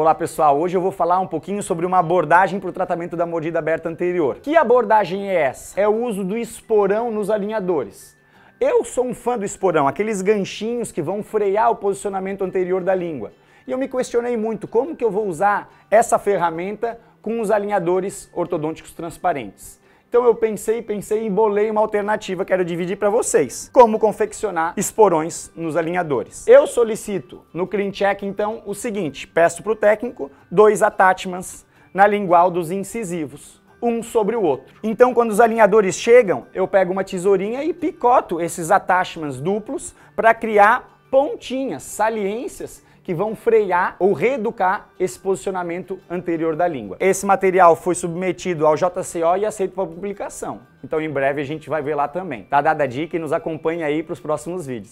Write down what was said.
Olá pessoal, hoje eu vou falar um pouquinho sobre uma abordagem para o tratamento da mordida aberta anterior. Que abordagem é essa? É o uso do esporão nos alinhadores. Eu sou um fã do esporão, aqueles ganchinhos que vão frear o posicionamento anterior da língua. E eu me questionei muito como que eu vou usar essa ferramenta com os alinhadores ortodônticos transparentes. Então eu pensei, pensei e bolei uma alternativa que quero dividir para vocês. Como confeccionar esporões nos alinhadores. Eu solicito no Clean Check então o seguinte, peço para o técnico dois attachments na lingual dos incisivos um sobre o outro. Então, quando os alinhadores chegam, eu pego uma tesourinha e picoto esses attachments duplos para criar pontinhas, saliências que vão frear ou reeducar esse posicionamento anterior da língua. Esse material foi submetido ao JCO e aceito para publicação. Então em breve a gente vai ver lá também. Tá dada a dica e nos acompanhe aí para os próximos vídeos.